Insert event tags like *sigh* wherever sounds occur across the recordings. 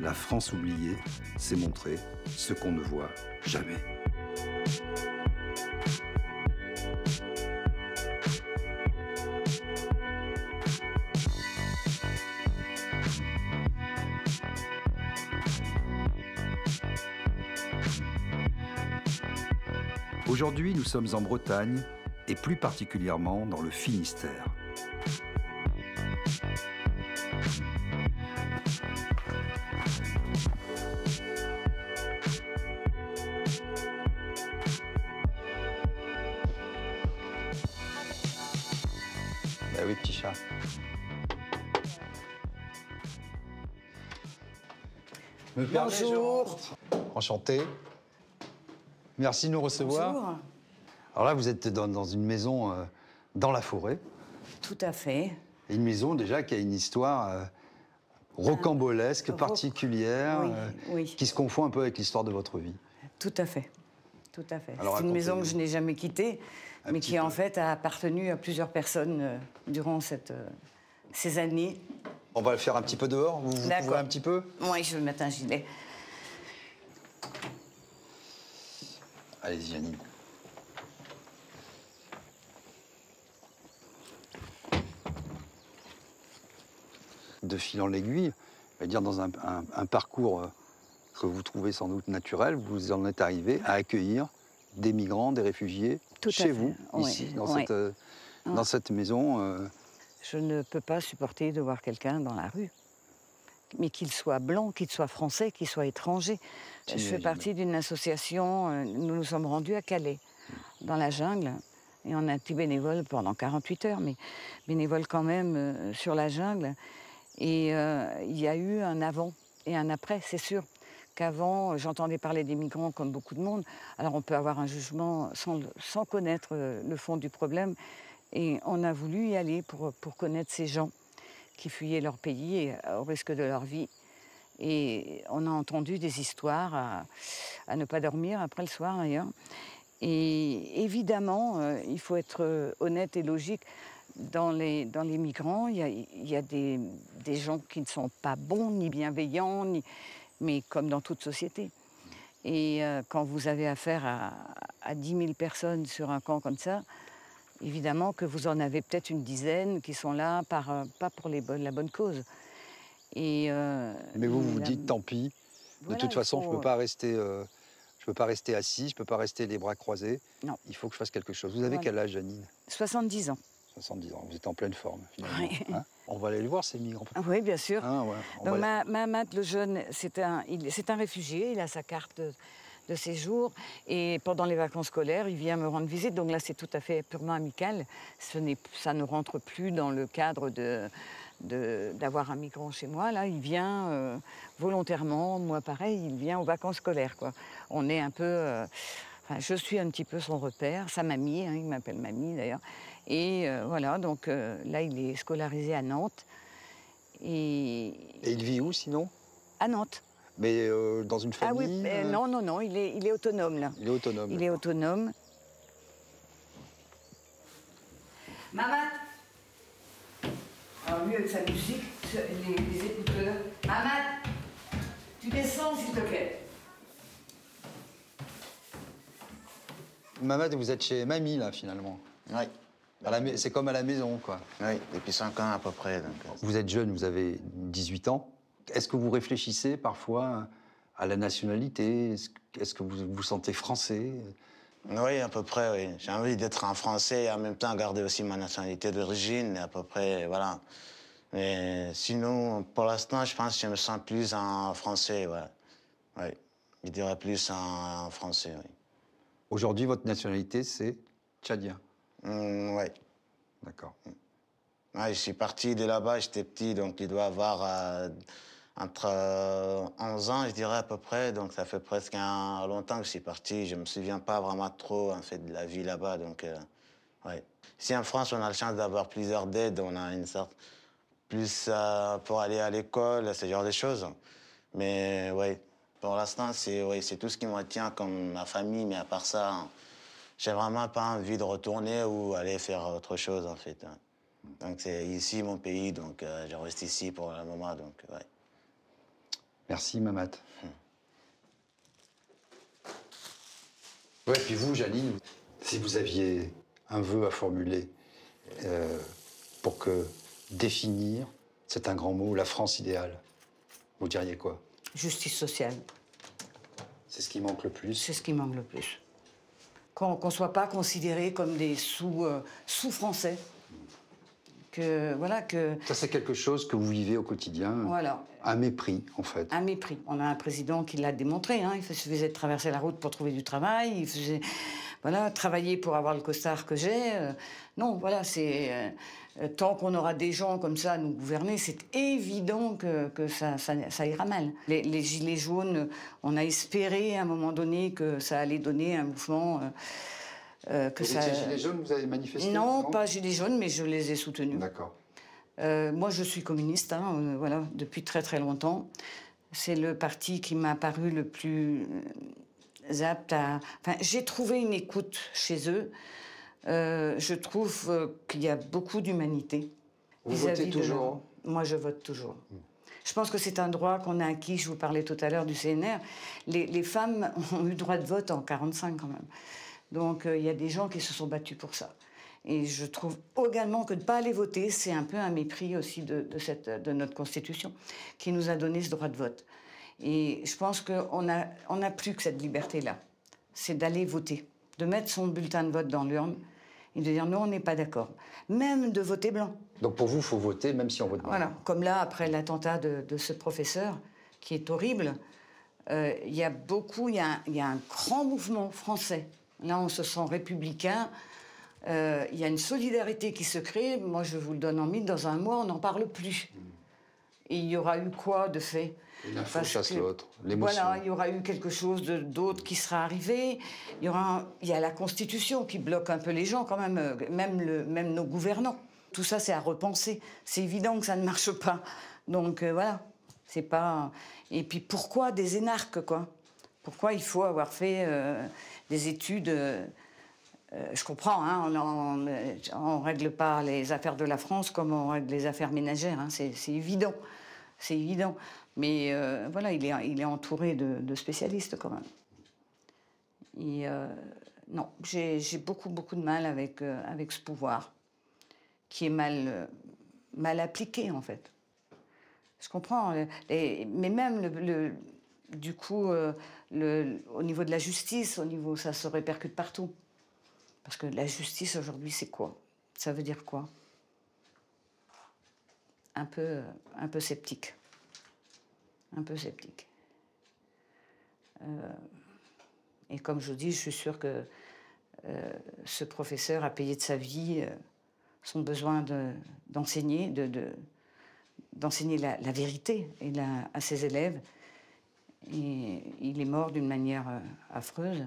La France oubliée, c'est montrer ce qu'on ne voit jamais. Aujourd'hui, nous sommes en Bretagne et plus particulièrement dans le Finistère. Oui, petit chat. Me permets, Bonjour. Enchanté. Merci de nous recevoir. Bonjour. Alors là, vous êtes dans, dans une maison euh, dans la forêt. Tout à fait. Et Une maison déjà qui a une histoire euh, rocambolesque, Roc- particulière, oui, euh, oui. qui se confond un peu avec l'histoire de votre vie. Tout à fait. Tout à fait. Alors, C'est une maison que je n'ai jamais quittée, mais qui en fait a appartenu à plusieurs personnes euh, durant cette, euh, ces années. On va le faire un petit peu dehors. Vous vous couvrez un petit peu? Moi, je vais mettre un gilet. Allez-y, Janine. De fil en l'aiguille, dire dans un, un- un parcours euh, que vous trouvez sans doute naturel, vous en êtes arrivé à accueillir des migrants, des réfugiés Tout chez vous, oui, ici, dans, oui. cette, euh, dans cette maison. euh, Je ne peux pas supporter de voir quelqu'un dans la rue. Mais qu'il soit blanc, qu'il soit français, qu'il soit étranger. Je fais partie d'une association, euh, nous nous sommes rendus à Calais, dans la jungle. Et on a été bénévole pendant 48 heures, mais bénévole quand même euh, sur la jungle. Et il y a eu un avant et un après, c'est sûr. Qu'avant, euh, j'entendais parler des migrants comme beaucoup de monde. Alors on peut avoir un jugement sans, connaître euh, le fond du problème. Et on a voulu y aller pour, connaître ces gens qui fuyaient leur pays euh, au risque de leur vie. Et on a entendu des histoires à, ne pas dormir après le soir d'ailleurs. Et évidemment, il faut être honnête et logique. Dans les, migrants, il y a, il y a des, des gens qui ne sont pas bons, ni bienveillants, ni, mais comme dans toute société. Et euh, quand vous avez affaire à, à 10 000 personnes sur un camp comme ça, évidemment que vous en avez peut-être une dizaine qui sont là, par, euh, pas pour les bonnes- la bonne cause. Et, euh, mais vous vous la- dites, tant pis, voilà, de toute façon, je ne peux pas rester... je peux pas rester assis, je ne peux pas rester les bras croisés. Non. Il faut que je fasse quelque chose. Vous avez Voilà. quel âge, Janine? 70 ans. 70 ans. Vous êtes en pleine forme, finalement. Oui. hein on va aller les voir, ces migrants. Ah Oui, bien sûr. Hein, ouais. On Donc Ma- Mahamat, le jeune, c'est un, il- un réfugié, il a sa carte de, de séjour et pendant les vacances scolaires, il vient me rendre visite. Donc là, c'est tout à fait purement amical. Ce ça ne rentre plus dans le cadre de de- d'avoir un migrant chez moi. Là, il vient euh, volontairement, moi pareil, il vient aux vacances scolaires. Quoi. On est un peu... euh, enfin, je suis un petit peu son repère, sa mamie, hein, il m'appelle mamie d'ailleurs. Et euh, voilà, donc euh, là, il est scolarisé à Nantes. Et, Et il vit où, sinon? À Nantes. Mais euh, dans une Ah famille oui, mais euh, non, non, non, il est, il est autonome là. Il est autonome. Il est autonome. Maman Alors lui avec sa musique, les, les écouteurs. Maman Tu descends s'il te plaît. Mamad, vous êtes chez mamie, là, finalement. Oui, la C'est comme à la maison, quoi. oui, depuis 5 ans à peu près. Donc, euh, Vous êtes jeune, vous avez 18 ans. Est-ce que vous réfléchissez parfois à la nationalité? Est-ce que vous vous sentez français? Oui, à peu près, oui. J'ai envie d'être un Français et en même temps garder aussi ma nationalité d'origine, à peu près, voilà. Mais sinon, pour l'instant, je pense que je me sens plus en français, ouais. Oui, je dirais plus en français, oui. Aujourd'hui, votre nationalité, c'est tchadien. Hum, ouais. D'accord. Ouais, je suis parti de là-bas, j'étais petit, donc il doit avoir euh, entre 11 ans, je dirais à peu près. Donc ça fait presque un, longtemps que je suis parti. Je me souviens pas vraiment trop en fait de la vie là-bas. Donc ouais. Ici en France, on a la chance d'avoir plusieurs dettes. On a une sorte plus pour aller à l'école, ce genre de choses. Mais ouais, pour l'instant, c'est ouais, tout ce qui me tient comme ma famille. Mais à part ça, j'ai vraiment pas envie de retourner ou aller faire autre chose en fait. Hein. Donc c'est ici mon pays, donc euh, je reste ici pour le moment. Donc, ouais. Merci Mamat. Hum. Ouais, puis vous, Janine, si vous aviez un vœu à formuler euh, pour que définir, c'est un grand mot, la France idéale, vous diriez quoi? Justice sociale. C'est ce qui manque le plus C'est ce qui manque le plus qu'on ne soit pas considéré comme des sous, euh, sous-français. Que, voilà, que... Ça, c'est quelque chose que vous vivez au quotidien. Voilà. Un mépris, en fait. Un mépris. On a un président qui l'a démontré. Hein. Il suffisait de traverser la route pour trouver du travail. Il faisait voilà, travailler pour avoir le costard que j'ai. Euh, non, voilà, c'est. Euh, tant qu'on aura des gens comme ça à nous gouverner, c'est évident que, que ça, ça, ira mal. Les, les, Gilets jaunes, on a espéré à un moment donné que ça allait donner un mouvement. Euh, que ça... Gilets jaunes, vous avez manifesté Non, pas Gilets jaunes, mais je les ai soutenus. D'accord. moi, je suis communiste, hein, voilà, depuis très très longtemps. C'est le parti qui m'a paru le plus aptes à. Enfin, j'ai trouvé une écoute chez eux. Euh, je trouve euh, qu'il y a beaucoup d'humanité. Vous votez toujours Moi, je vote toujours. Je pense que c'est un droit qu'on a acquis. Je vous parlais tout à l'heure du CNR. Les, les, femmes *laughs* ont eu droit de vote en 45 quand même. Donc euh, il y a des gens qui se sont battus pour ça. Et je trouve également que de ne pas aller voter, c'est un peu un mépris aussi de, de, cette, de notre Constitution, qui nous a donné ce droit de vote. Et je pense qu'on n'a on a plus que cette liberté-là. C'est d'aller voter, de mettre son bulletin de vote dans l'urne et de dire non, on n'est pas d'accord. Même de voter blanc. Donc pour vous, il faut voter même si on vote blanc. Voilà, comme là, après l'attentat de, de, ce professeur, qui est horrible, euh, il y a beaucoup, il y, y, a un grand mouvement français. Là, on se sent républicain. Euh, il y a une solidarité qui se crée. Moi, je vous le donne en mille. Dans un mois, on n'en parle plus. Et il y aura eu quoi de fait L'info chasse l'autre, Voilà, il y aura eu quelque chose d'autre qui sera arrivé. Il y, aura il y a la Constitution qui bloque un peu les gens quand même, euh, même, le, même nos gouvernants. Tout ça, c'est à repenser. C'est évident que ça ne marche pas. Donc euh, voilà, c'est pas... Et puis pourquoi des énarques, quoi? Pourquoi il faut avoir fait euh, des études... je comprends, hein, on ne règle pas les affaires de la France comme on règle les affaires ménagères, hein, c'est évident. C'est évident. Mais euh, voilà, il est, entouré de, spécialistes quand même. Euh, non, j'ai beaucoup, beaucoup de mal avec, euh, ce pouvoir, qui est mal, appliqué en fait. Je comprends, mais même du coup, au niveau de la justice, au niveau, ça se répercute partout. Parce que la justice aujourd'hui, c'est quoi? Ça veut dire quoi? Un peu, un peu sceptique un peu sceptique. Euh, et comme je vous dis, je suis sûre que euh, ce professeur a payé de sa vie euh, son besoin d'enseigner, de, d'enseigner la, vérité à ses élèves. Et il est mort d'une manière affreuse,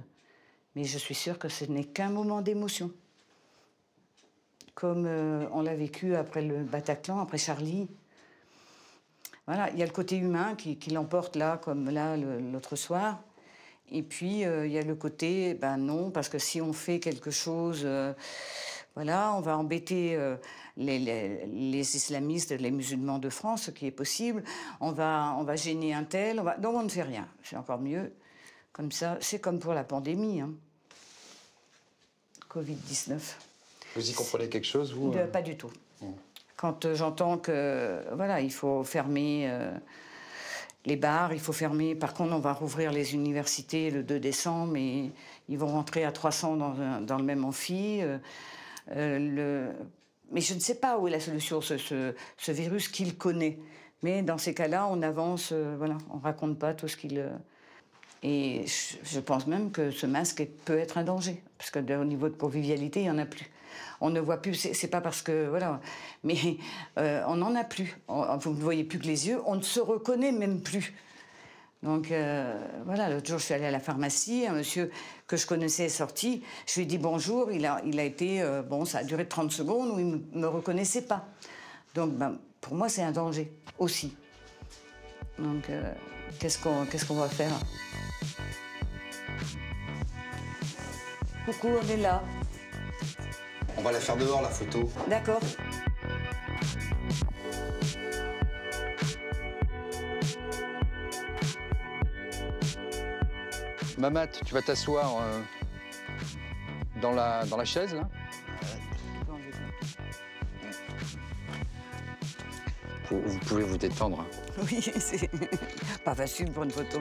mais je suis sûre que ce n'est qu'un moment d'émotion. Comme on l'a vécu après le Bataclan, après Charlie, voilà, il y a le côté humain qui, l'emporte là, comme là l'autre soir. Et puis euh, il y a le côté, ben non, parce que si on fait quelque chose, euh, voilà, on va embêter euh, les, islamistes, les musulmans de France, ce qui est possible. On va, on va gêner un tel. Donc on ne fait rien. C'est encore mieux. Comme ça, c'est comme pour la pandémie. Hein. Covid-19. Vous y comprenez quelque chose, vous Pas du tout. Quand euh, j'entends que voilà, il faut fermer euh, les bars, il faut fermer. Par contre, on va rouvrir les universités le 2 décembre, et ils vont rentrer à 300 dans, dans le même amphi. Euh, le... Mais je ne sais pas où est la solution, ce, ce, virus qu'il connaît. Mais dans ces cas-là, on avance, voilà, on raconte pas tout ce qu'il. Et je, pense même que ce masque peut être un danger, parce que au niveau de convivialité, il y en a plus. On ne voit plus, c'est pas parce que. Voilà. Mais euh, on n'en a plus. vous ne voyez plus que les yeux, on ne se reconnaît même plus. Donc euh, voilà, l'autre jour, je suis allée à la pharmacie, un monsieur que je connaissais est sorti. Je lui ai dit bonjour, il a, été. Euh, bon, ça a duré 30 secondes où il ne me reconnaissait pas. Donc ben, pour moi, c'est un danger aussi. Donc qu'on qu'est-ce qu'on va faire? Coucou, on est là. On va la faire dehors, la photo. D'accord. Mamat, tu vas t'asseoir euh, dans, la, dans la chaise, là vous, vous pouvez vous détendre. Oui, *laughs* c'est pas facile pour une photo.